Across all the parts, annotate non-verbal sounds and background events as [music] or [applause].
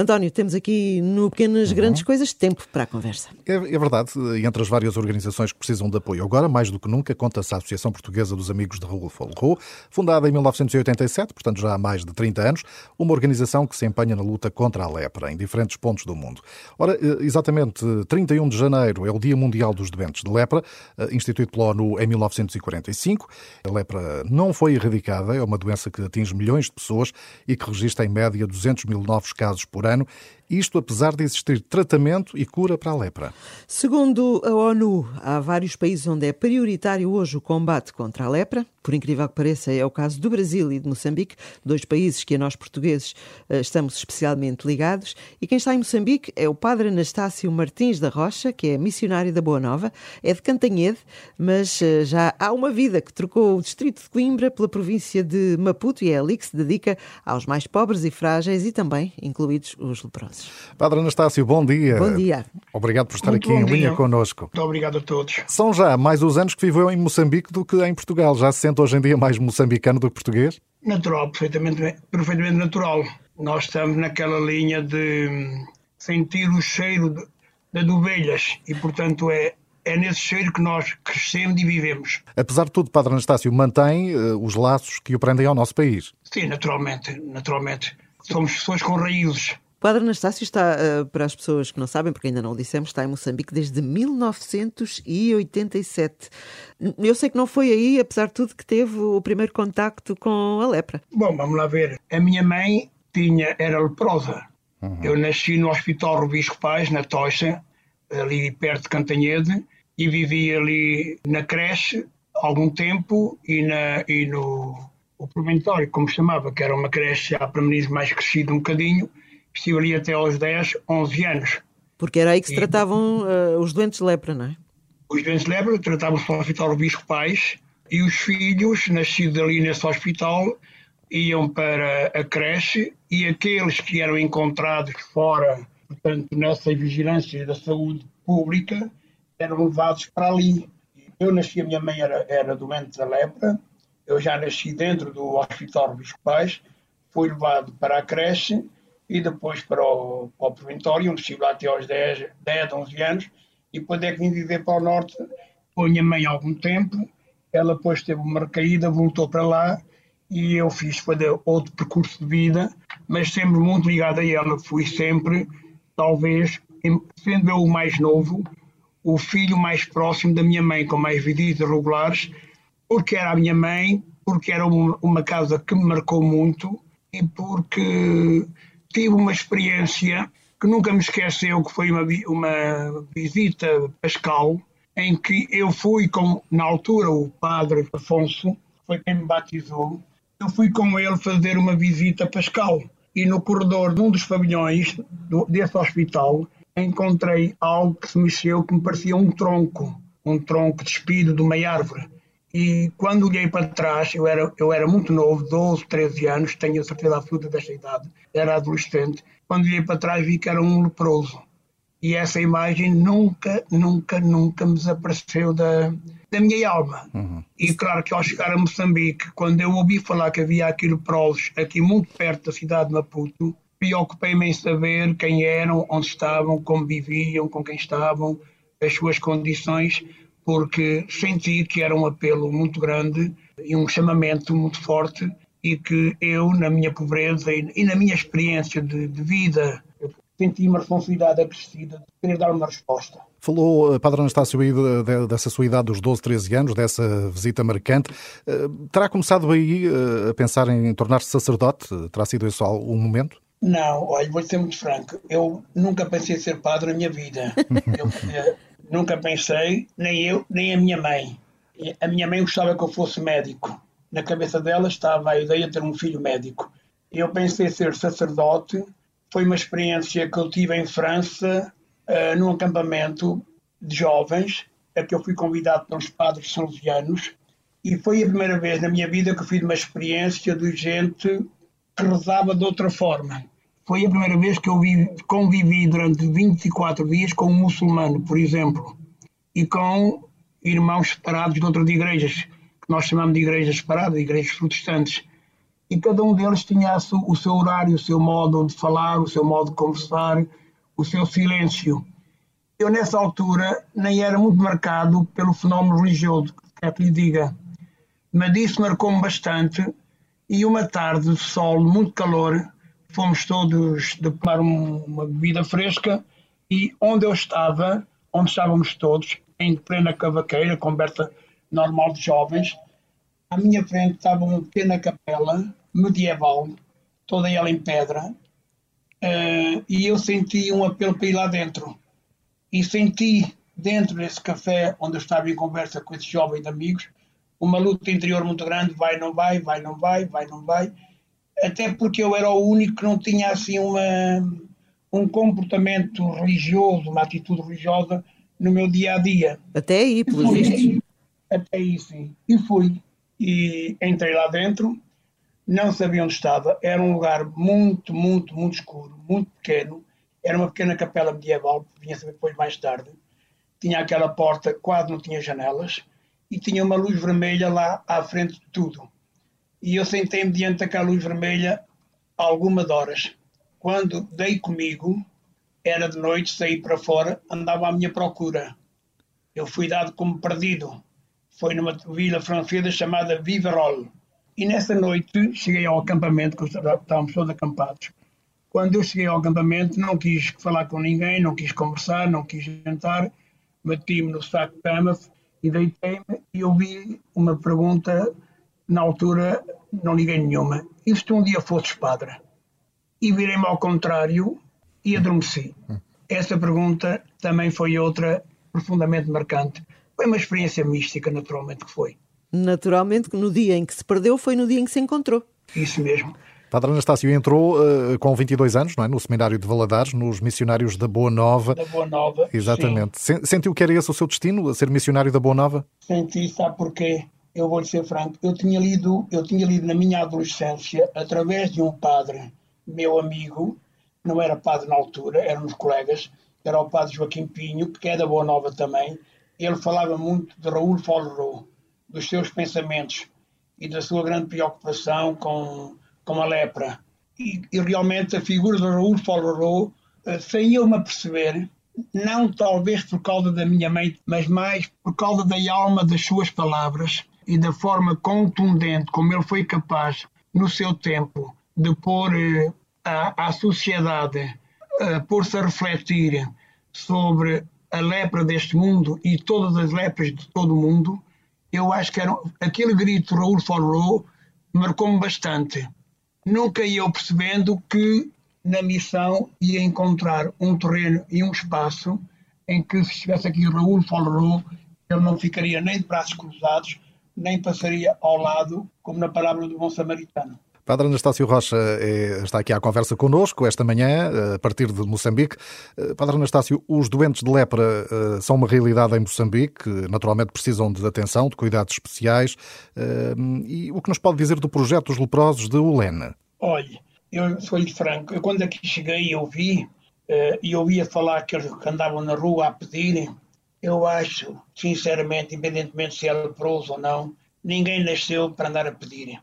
António, temos aqui no Pequenas Grandes Coisas tempo para a conversa. É, é verdade, e entre as várias organizações que precisam de apoio agora, mais do que nunca, conta-se a Associação Portuguesa dos Amigos de Raul Folro, fundada em 1987, portanto já há mais de 30 anos, uma organização que se empenha na luta contra a lepra em diferentes pontos do mundo. Ora, eh, exatamente 31 de janeiro é o Dia Mundial dos Doentes de Lepra, eh, instituído pela ONU em 1945. A lepra não foi erradicada, é uma doença que atinge milhões de pessoas e que registra em média 200 mil novos casos por ano Urbano isto apesar de existir tratamento e cura para a lepra. Segundo a ONU, há vários países onde é prioritário hoje o combate contra a lepra. Por incrível que pareça, é o caso do Brasil e de Moçambique, dois países que a nós portugueses eh, estamos especialmente ligados. E quem está em Moçambique é o padre Anastácio Martins da Rocha, que é missionário da Boa Nova, é de Cantanhede, mas eh, já há uma vida que trocou o distrito de Coimbra pela província de Maputo e é ali que se dedica aos mais pobres e frágeis e também incluídos os leprosos. Padre Anastácio, bom dia. Bom dia. Obrigado por estar Muito aqui em dia. linha connosco. Muito obrigado a todos. São já mais os anos que viveu em Moçambique do que em Portugal. Já se sente hoje em dia mais moçambicano do que português? Natural, perfeitamente, perfeitamente natural. Nós estamos naquela linha de sentir o cheiro de, de ovelhas e, portanto, é, é nesse cheiro que nós crescemos e vivemos. Apesar de tudo, Padre Anastácio mantém uh, os laços que o prendem ao nosso país. Sim, naturalmente, naturalmente. Somos pessoas com raízes. Padre Anastácio está, uh, para as pessoas que não sabem, porque ainda não o dissemos, está em Moçambique desde 1987. Eu sei que não foi aí, apesar de tudo, que teve o primeiro contacto com a lepra. Bom, vamos lá ver. A minha mãe tinha, era leprosa. Uhum. Eu nasci no Hospital Rubisco Paz, na Tocha, ali perto de Cantanhede, e vivi ali na creche algum tempo e, na, e no o proventório, como chamava, que era uma creche já para meninos mais crescido um bocadinho, Estive ali até aos 10, 11 anos. Porque era aí que se tratavam uh, os doentes de lepra, não é? Os doentes de lepra tratavam-se no Hospital Bispo Pais e os filhos, nascidos ali nesse hospital, iam para a creche e aqueles que eram encontrados fora, portanto, nessa vigilância da saúde pública, eram levados para ali. Eu nasci, a minha mãe era, era doente da lepra, eu já nasci dentro do Hospital Bispo Pais, fui levado para a creche e depois para o, para o Proventório, onde estive lá até aos 10, 10, 11 anos, e depois é que vim viver para o Norte com a minha mãe algum tempo. Ela depois teve uma recaída, voltou para lá e eu fiz outro percurso de vida, mas sempre muito ligado a ela. Fui sempre, talvez, sendo eu o mais novo, o filho mais próximo da minha mãe, com mais visitas regulares, porque era a minha mãe, porque era uma casa que me marcou muito e porque tive uma experiência que nunca me esqueceu, que foi uma, uma visita pascal, em que eu fui com, na altura, o padre Afonso, foi quem me batizou, eu fui com ele fazer uma visita pascal. E no corredor de um dos pavilhões do, desse hospital, encontrei algo que se mexeu que me parecia um tronco, um tronco despido de uma árvore. E quando olhei para trás, eu era, eu era muito novo, 12, 13 anos, tenho a certeza absoluta desta idade, era adolescente. Quando olhei para trás, vi que era um leproso. E essa imagem nunca, nunca, nunca me desapareceu da, da minha alma. Uhum. E claro que ao chegar a Moçambique, quando eu ouvi falar que havia aqui leprosos, aqui muito perto da cidade de Maputo, preocupei-me em saber quem eram, onde estavam, como viviam, com quem estavam, as suas condições, porque senti que era um apelo muito grande e um chamamento muito forte e que eu, na minha pobreza e, na minha experiência de, de vida, senti uma responsabilidade acrescida de querer dar uma resposta. Falou, eh, Padre Anastácio, aí dessa sua idade dos 12, 13 anos, dessa visita marcante. Eh, terá começado aí eh, a pensar em tornar-se sacerdote? Terá sido esse um momento? Não, olha, vou ser muito franco. Eu nunca pensei ser padre na minha vida. [laughs] Eu Nunca pensei, nem eu, nem a minha mãe. A minha mãe gostava que eu fosse médico. Na cabeça dela estava a ideia de ter um filho médico. Eu pensei ser sacerdote. Foi uma experiência que eu tive em França, uh, num acampamento de jovens, a que eu fui convidado pelos padres salesianos. E foi a primeira vez na minha vida que eu fiz uma experiência de gente que rezava de outra forma foi a primeira vez que eu vi, convivi durante 24 dias com um muçulmano, por exemplo, e com irmãos separados de outras igrejas, que nós chamamos de igrejas separadas, igrejas protestantes. e cada um deles tinha o seu horário, o seu modo de falar, o seu modo de conversar, o seu silêncio. Eu, nessa altura, nem era muito marcado pelo fenómeno religioso, quer que lhe diga, mas isso marcou-me bastante. E uma tarde de sol, muito calor, fomos todos de tomar uma bebida fresca e onde eu estava, onde estávamos todos, em plena cavaqueira, conversa normal de jovens, à minha frente estava uma pequena capela medieval, toda ela em pedra, uh, e eu senti um apelo para ir lá dentro. E senti dentro desse café, onde eu estava em conversa com esses jovens amigos, uma luta interior muito grande, vai, não vai, vai, não vai, vai, não vai, até porque eu era o único que não tinha assim uma, um comportamento religioso, uma atitude religiosa no meu dia a dia. Até aí, pelos vistos. Até aí, sim. E fui. E entrei lá dentro, não sabia onde estava. Era um lugar muito, muito, muito escuro, muito pequeno. Era uma pequena capela medieval, vinha saber depois mais tarde. Tinha aquela porta, quase não tinha janelas, e tinha uma luz vermelha lá à frente de tudo. E eu sentei-me diante daquela luz vermelha algumas horas. Quando dei comigo, era de noite, saí para fora, andava à minha procura. Eu fui dado como perdido. Foi numa vila francesa chamada Viverolles e nessa noite cheguei ao acampamento, que estávamos todos acampados. Quando eu cheguei ao acampamento, não quis falar com ninguém, não quis conversar, não quis jantar, meti-me no saco de cama e deitei-me e ouvi uma pergunta, na altura não liguei nenhuma. E se um dia fosses padre? E virei-me ao contrário e adormeci. Essa pergunta também foi outra profundamente marcante. Foi uma experiência mística, naturalmente que foi. Naturalmente, no dia em que se perdeu foi no dia em que se encontrou. Isso mesmo. Padre Anastácio entrou uh, com 22 anos, não é? No seminário de Valadares, nos missionários da Boa Nova. Da Boa Nova. Exatamente. Sim. Sentiu que era esse o seu destino, a ser missionário da Boa Nova? Senti, sabe porquê? Eu vou lhe ser franco. Eu tinha lido, eu tinha lido na minha adolescência, através de um padre, meu amigo, não era padre na altura, éramos colegas, era o padre Joaquim Pinho, que é da Boa Nova também. Ele falava muito de Raul Follerot dos seus pensamentos e da sua grande preocupação com, com a lepra. E, e realmente a figura de Raul Follerot, sem eu me aperceber, não talvez por causa da minha mente, mas mais por causa da alma das suas palavras e da forma contundente como ele foi capaz, no seu tempo, de pôr uh, a, a sociedade, uh, pôr-se a refletir sobre a lepra deste mundo e todas as lepras de todo o mundo, eu acho que era, aquele grito Raul Follerot marcou-me bastante. Nunca eu percebendo que na missão ia encontrar um terreno e um espaço em que se estivesse aqui Raul Follerot, ele não ficaria nem de braços cruzados, nem passaria ao lado, como na parábola do bom samaritano. Padre Anastácio Rocha é, está aqui à conversa connosco esta manhã, a partir de Moçambique. Eh, Padre Anastácio, os doentes de lepra são uma realidade em Moçambique, naturalmente precisam de atenção, de cuidados especiais. E o que nos pode dizer do projeto dos leprosos de Ulena? Olha, eu sou-lhe franco, eu quando aqui cheguei eu vi, uh, e ouvia falar que eles andavam na rua a pedirem, eu acho, sinceramente, independentemente se é leproso ou não, ninguém nasceu para andar a pedir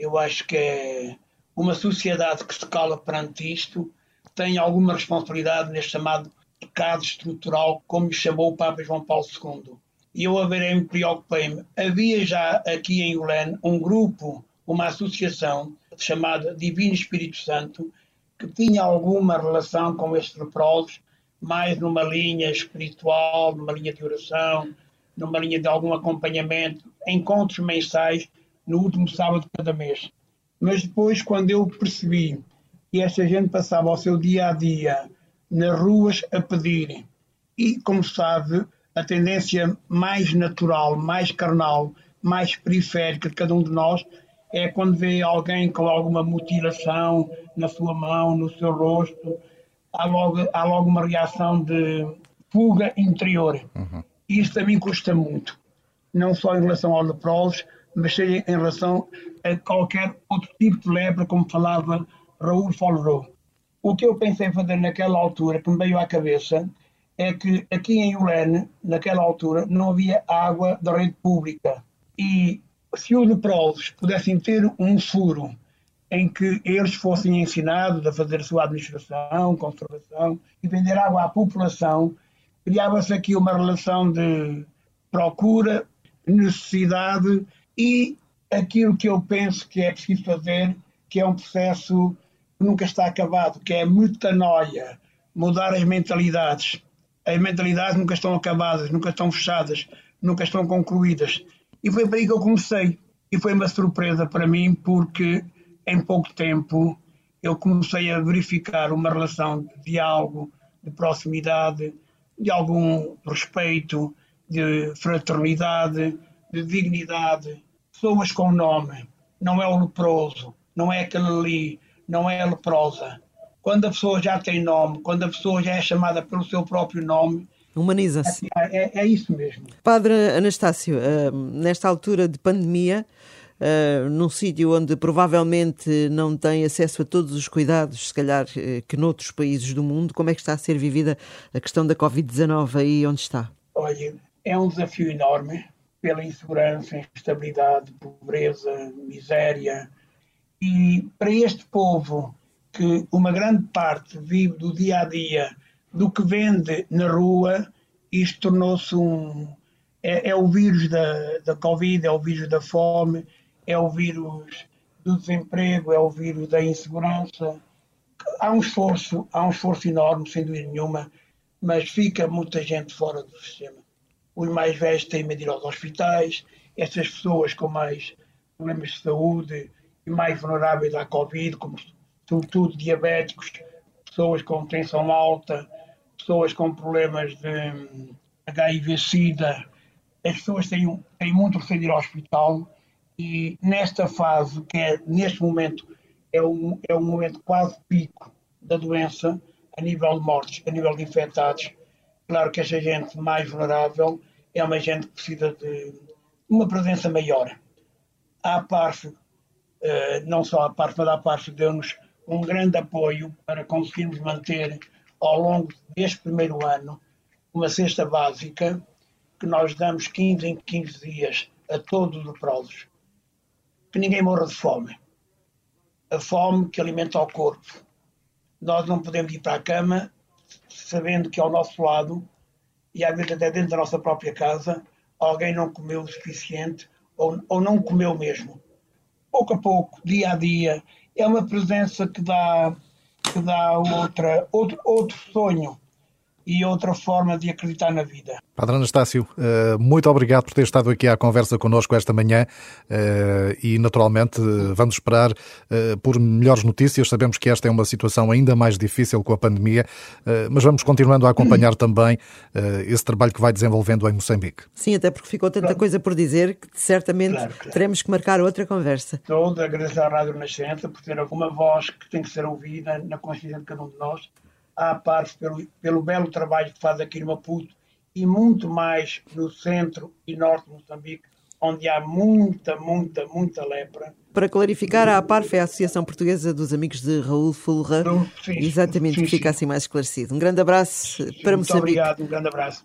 eu acho que uma sociedade que se cala perante isto tem alguma responsabilidade neste chamado pecado estrutural, como chamou o Papa João Paulo II. E eu haverei-me, preocupei-me. Havia já aqui em Ulen um grupo, uma associação chamada Divino Espírito Santo, que tinha alguma relação com estes leprosos, mais numa linha espiritual, numa linha de oração, numa linha de algum acompanhamento, encontros mensais no último sábado de cada mês. Mas depois, quando eu percebi que esta gente passava o seu dia a dia nas ruas a pedir, e como sabe, a tendência mais natural, mais carnal, mais periférica de cada um de nós é quando vê alguém com alguma mutilação na sua mão, no seu rosto, há logo, há logo uma reação de fuga interior. Uhum. Isso a mim custa muito, não só em relação aos leprosos, mas seja em relação a qualquer outro tipo de lepra, como falava Raul Follerot. O que eu pensei fazer naquela altura, que me veio à cabeça, é que aqui em Ulene, naquela altura, não havia água da rede pública. E se os leprosos pudessem ter um furo em que eles fossem ensinados a fazer a sua administração, conservação e vender água à população, criava-se aqui uma relação de procura, necessidade e aquilo que eu penso que é preciso fazer, que é um processo que nunca está acabado, que é a metanoia, mudar as mentalidades. As mentalidades nunca estão acabadas, nunca estão fechadas, nunca estão concluídas. E foi para aí que eu comecei. E foi uma surpresa para mim, porque em pouco tempo eu comecei a verificar uma relação de diálogo, de proximidade, de algum respeito, de fraternidade, de dignidade. Pessoas com nome, não é o leproso, não é aquele ali, não é a leprosa. Quando a pessoa já tem nome, quando a pessoa já é chamada pelo seu próprio nome, Humaniza-se. É, é, é, isso mesmo. Padre Anastácio, uh, nesta altura de pandemia, uh, num sítio onde provavelmente não tem acesso a todos os cuidados, se calhar uh, que noutros países do mundo, como é que está a ser vivida a questão da Covid-19 aí onde está? Olha, é um desafio enorme pela insegurança, instabilidade, pobreza, miséria. E para este povo, que uma grande parte vive do dia a dia do que vende na rua, isto tornou-se um. É, é, o vírus da, da Covid, é o vírus da fome, é o vírus do desemprego, é o vírus da insegurança. Há um esforço, há um esforço enorme, sem dúvida nenhuma, mas fica muita gente fora do sistema. Os mais velhos têm medo de ir aos hospitais, essas pessoas com mais problemas de saúde e mais vulneráveis à Covid, como sobretudo diabéticos, pessoas com tensão alta, pessoas com problemas de HIV-Sida, as pessoas têm, têm muito receio de ir ao hospital e nesta fase, que é neste momento, é um, é um momento quase pico da doença, a nível de mortes, a nível de infectados. Claro que esta gente mais vulnerável é uma gente que precisa de uma presença maior. A PARF, eh, não só a PARF, mas a PARF deu-nos um grande apoio para conseguirmos manter ao longo deste primeiro ano uma cesta básica que nós damos 15 em 15 dias a todos os leprosos. Que ninguém morra de fome. A fome que alimenta o corpo. Nós não podemos ir para a cama sabendo que ao nosso lado, e às vezes até dentro da nossa própria casa, alguém não comeu o suficiente ou, ou não comeu mesmo. Pouco a pouco, dia a dia, é uma presença que dá que dá outra, outro, outro sonho e outra forma de acreditar na vida. Padre Anastácio, eh, muito obrigado por ter estado aqui à conversa connosco esta manhã eh, e, naturalmente, vamos esperar eh, por melhores notícias. Sabemos que esta é uma situação ainda mais difícil com a pandemia, mas vamos continuando a acompanhar [clears throat] também esse trabalho que vai desenvolvendo em Moçambique. Sim, até porque ficou tanta claro. coisa por dizer que certamente claro, claro. teremos que marcar outra conversa. Estou a agradecer à Rádio Nascença por ter alguma voz que tem que ser ouvida na consciência de cada um de nós à parte pelo, pelo belo trabalho que faz aqui no Maputo e muito mais no centro e norte de Moçambique, onde há muita, muita, muita lepra. Para clarificar, a APARF é a Associação Portuguesa dos Amigos de Raul Fulra. Exatamente, sim, fica sim. assim mais esclarecido. Um grande abraço para Muito Moçambique. Muito obrigado, um grande abraço.